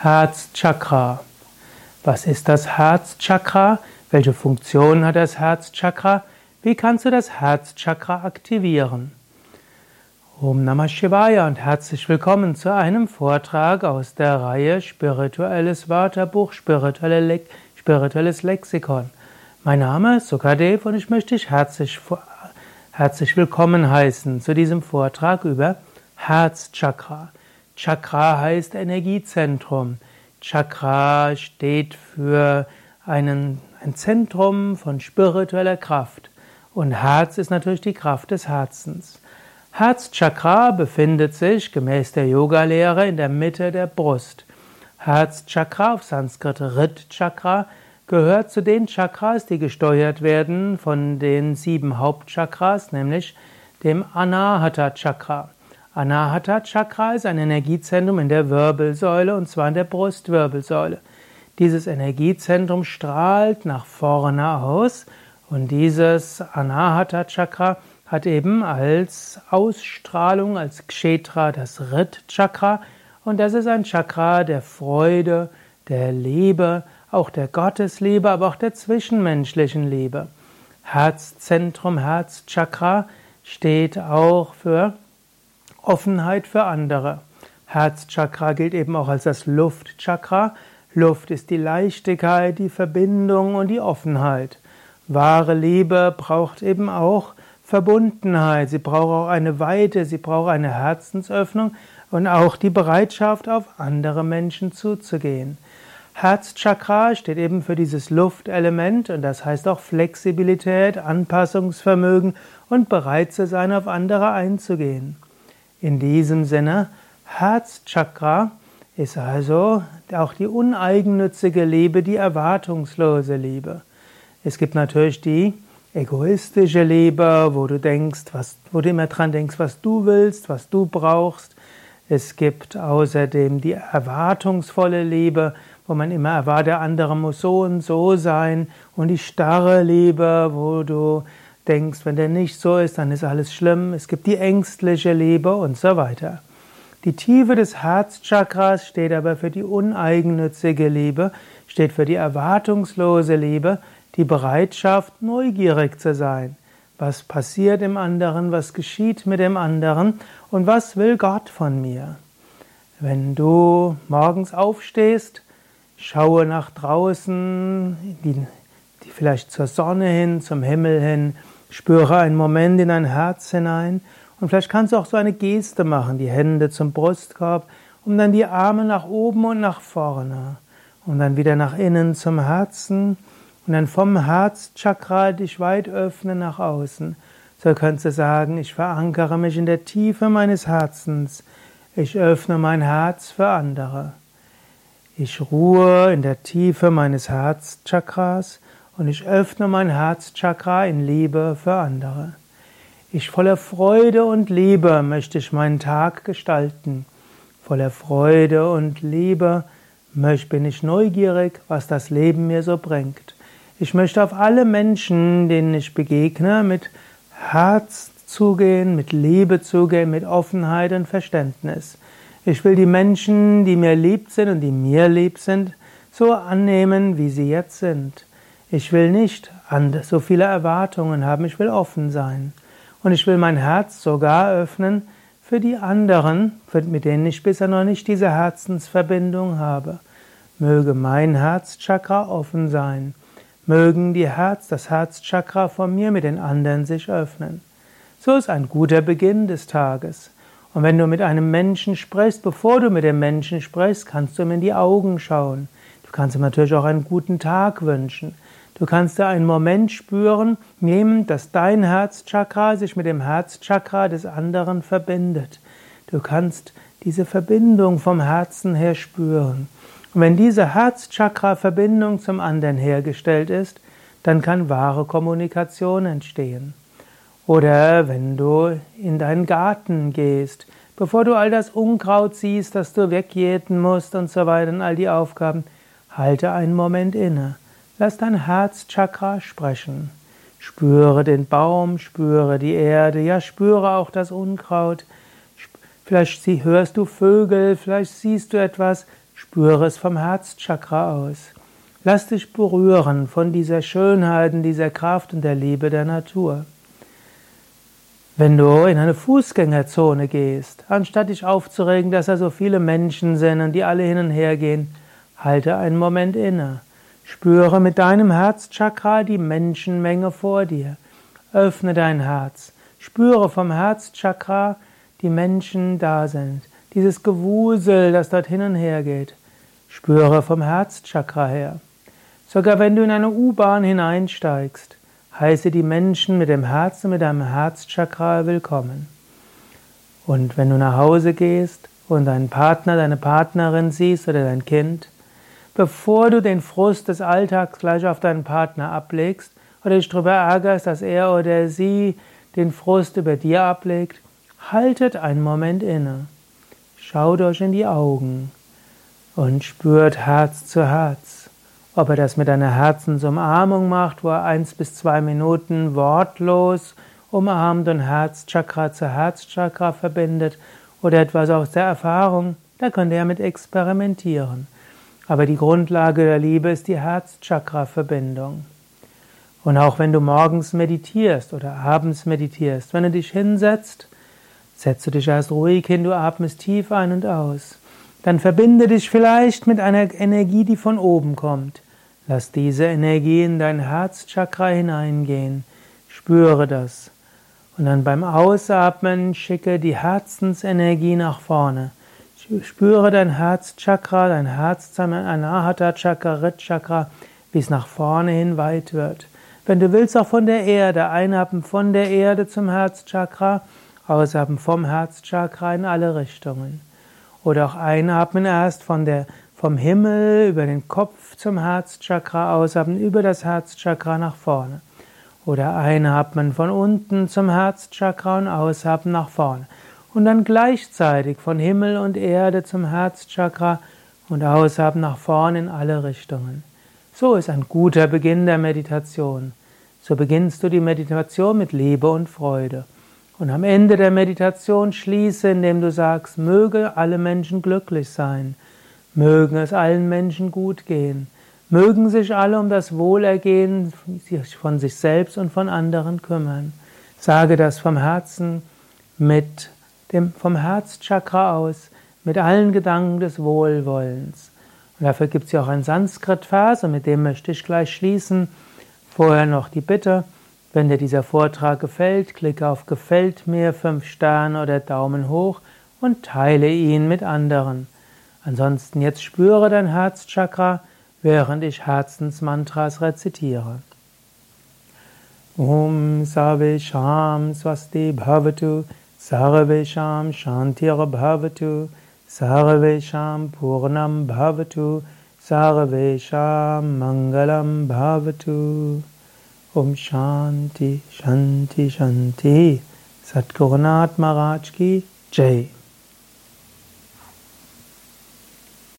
Herzchakra. Was ist das Herzchakra? Welche Funktion hat das Herzchakra? Wie kannst du das Herzchakra aktivieren? Om Namah Shivaya und herzlich willkommen zu einem Vortrag aus der Reihe Spirituelles Wörterbuch, spirituelles Lexikon. Mein Name ist Sukadev und ich möchte dich herzlich, herzlich willkommen heißen zu diesem Vortrag über Herzchakra. Chakra heißt Energiezentrum. Chakra steht für einen, ein Zentrum von spiritueller Kraft. Und Herz ist natürlich die Kraft des Herzens. Herzchakra befindet sich gemäß der Yogalehre in der Mitte der Brust. Herzchakra auf Sanskrit Rit Chakra gehört zu den Chakras, die gesteuert werden von den sieben Hauptchakras, nämlich dem Anahata Chakra. Anahata Chakra ist ein Energiezentrum in der Wirbelsäule und zwar in der Brustwirbelsäule. Dieses Energiezentrum strahlt nach vorne aus und dieses Anahata Chakra hat eben als Ausstrahlung, als Kshetra das Rit Chakra und das ist ein Chakra der Freude, der Liebe, auch der Gottesliebe, aber auch der zwischenmenschlichen Liebe. Herzzentrum, Herzchakra steht auch für Offenheit für andere. Herzchakra gilt eben auch als das Luftchakra. Luft ist die Leichtigkeit, die Verbindung und die Offenheit. Wahre Liebe braucht eben auch Verbundenheit, sie braucht auch eine Weite, sie braucht eine Herzensöffnung und auch die Bereitschaft, auf andere Menschen zuzugehen. Herzchakra steht eben für dieses Luftelement und das heißt auch Flexibilität, Anpassungsvermögen und bereit zu sein, auf andere einzugehen. In diesem Sinne, Herzchakra ist also auch die uneigennützige Liebe, die erwartungslose Liebe. Es gibt natürlich die egoistische Liebe, wo du denkst, was, wo du immer dran denkst, was du willst, was du brauchst. Es gibt außerdem die erwartungsvolle Liebe, wo man immer erwartet, der andere muss so und so sein. Und die starre Liebe, wo du denkst, wenn der nicht so ist, dann ist alles schlimm. Es gibt die ängstliche Liebe und so weiter. Die Tiefe des Herzchakras steht aber für die uneigennützige Liebe, steht für die erwartungslose Liebe, die Bereitschaft, neugierig zu sein. Was passiert im anderen, was geschieht mit dem anderen und was will Gott von mir? Wenn du morgens aufstehst, schaue nach draußen, die, die vielleicht zur Sonne hin, zum Himmel hin, Spüre einen Moment in dein Herz hinein und vielleicht kannst du auch so eine Geste machen, die Hände zum Brustkorb und dann die Arme nach oben und nach vorne und dann wieder nach innen zum Herzen und dann vom Herzchakra dich weit öffnen nach außen. So kannst du sagen, ich verankere mich in der Tiefe meines Herzens. Ich öffne mein Herz für andere. Ich ruhe in der Tiefe meines Herzchakras und ich öffne mein Herzchakra in Liebe für andere. Ich voller Freude und Liebe möchte ich meinen Tag gestalten. Voller Freude und Liebe bin ich neugierig, was das Leben mir so bringt. Ich möchte auf alle Menschen, denen ich begegne, mit Herz zugehen, mit Liebe zugehen, mit Offenheit und Verständnis. Ich will die Menschen, die mir lieb sind und die mir lieb sind, so annehmen, wie sie jetzt sind. Ich will nicht so viele Erwartungen haben, ich will offen sein. Und ich will mein Herz sogar öffnen für die anderen, mit denen ich bisher noch nicht diese Herzensverbindung habe. Möge mein Herzchakra offen sein. Mögen die Herz, das Herzchakra von mir mit den anderen sich öffnen. So ist ein guter Beginn des Tages. Und wenn du mit einem Menschen sprichst, bevor du mit dem Menschen sprichst, kannst du ihm in die Augen schauen. Du kannst ihm natürlich auch einen guten Tag wünschen. Du kannst da einen Moment spüren, nehmen, dass dein Herzchakra sich mit dem Herzchakra des anderen verbindet. Du kannst diese Verbindung vom Herzen her spüren. Und wenn diese Herzchakra-Verbindung zum anderen hergestellt ist, dann kann wahre Kommunikation entstehen. Oder wenn du in deinen Garten gehst, bevor du all das Unkraut siehst, das du wegjäten musst und so weiter und all die Aufgaben, halte einen Moment inne Lass dein Herzchakra sprechen. Spüre den Baum, spüre die Erde, ja, spüre auch das Unkraut. Vielleicht hörst du Vögel, vielleicht siehst du etwas. Spüre es vom Herzchakra aus. Lass dich berühren von dieser Schönheit, dieser Kraft und der Liebe der Natur. Wenn du in eine Fußgängerzone gehst, anstatt dich aufzuregen, dass da so viele Menschen sind und die alle hin und her gehen, halte einen Moment inne. Spüre mit deinem Herzchakra die Menschenmenge vor dir. Öffne dein Herz. Spüre vom Herzchakra die Menschen da sind dieses Gewusel, das dort hin und her geht. Spüre vom Herzchakra her. Sogar wenn du in eine U-Bahn hineinsteigst, heiße die Menschen mit dem Herzen, mit deinem Herzchakra willkommen. Und wenn du nach Hause gehst und deinen Partner, deine Partnerin siehst oder dein Kind, bevor du den Frust des Alltags gleich auf deinen Partner ablegst oder dich darüber ärgerst, dass er oder sie den Frust über dir ablegt, haltet einen Moment inne. Schaut euch in die Augen und spürt Herz zu Herz. Ob er das mit einer Herzensumarmung macht, wo er eins bis zwei Minuten wortlos umarmt und Herzchakra zu Herzchakra verbindet oder etwas aus der Erfahrung, da könnt ihr mit experimentieren. Aber die Grundlage der Liebe ist die Herzchakra-Verbindung. Und auch wenn du morgens meditierst oder abends meditierst, wenn du dich hinsetzt, Setze dich erst ruhig hin, du atmest tief ein und aus. Dann verbinde dich vielleicht mit einer Energie, die von oben kommt. Lass diese Energie in dein Herzchakra hineingehen. Spüre das. Und dann beim Ausatmen schicke die Herzensenergie nach vorne. Spüre dein Herzchakra, dein Herz-Anahata Chakra, Rit Chakra, wie es nach vorne hin weit wird. Wenn du willst, auch von der Erde, einatmen von der Erde zum Herzchakra Ausatmen vom Herzchakra in alle Richtungen. Oder auch einatmen erst von der, vom Himmel über den Kopf zum Herzchakra, ausatmen über das Herzchakra nach vorne. Oder einatmen von unten zum Herzchakra und ausatmen nach vorne. Und dann gleichzeitig von Himmel und Erde zum Herzchakra und ausatmen nach vorne in alle Richtungen. So ist ein guter Beginn der Meditation. So beginnst du die Meditation mit Liebe und Freude. Und am Ende der Meditation schließe, indem du sagst, möge alle Menschen glücklich sein, mögen es allen Menschen gut gehen, mögen sich alle um das Wohlergehen von sich selbst und von anderen kümmern. Sage das vom Herzen mit dem, vom Herzchakra aus, mit allen Gedanken des Wohlwollens. Und dafür gibt es ja auch ein Sanskrit-Vers, und mit dem möchte ich gleich schließen. Vorher noch die Bitte. Wenn dir dieser Vortrag gefällt, klicke auf Gefällt mir, fünf Sterne oder Daumen hoch und teile ihn mit anderen. Ansonsten jetzt spüre dein Herzchakra, während ich Herzensmantras rezitiere. Om Sarvesham Swasti Bhavatu Sarvesham Shantir Bhavatu Sarvesham Purnam Bhavatu Sarvesham Mangalam Bhavatu Om Shanti, Shanti, Shanti. Satgurunath Maharaj ki Jai.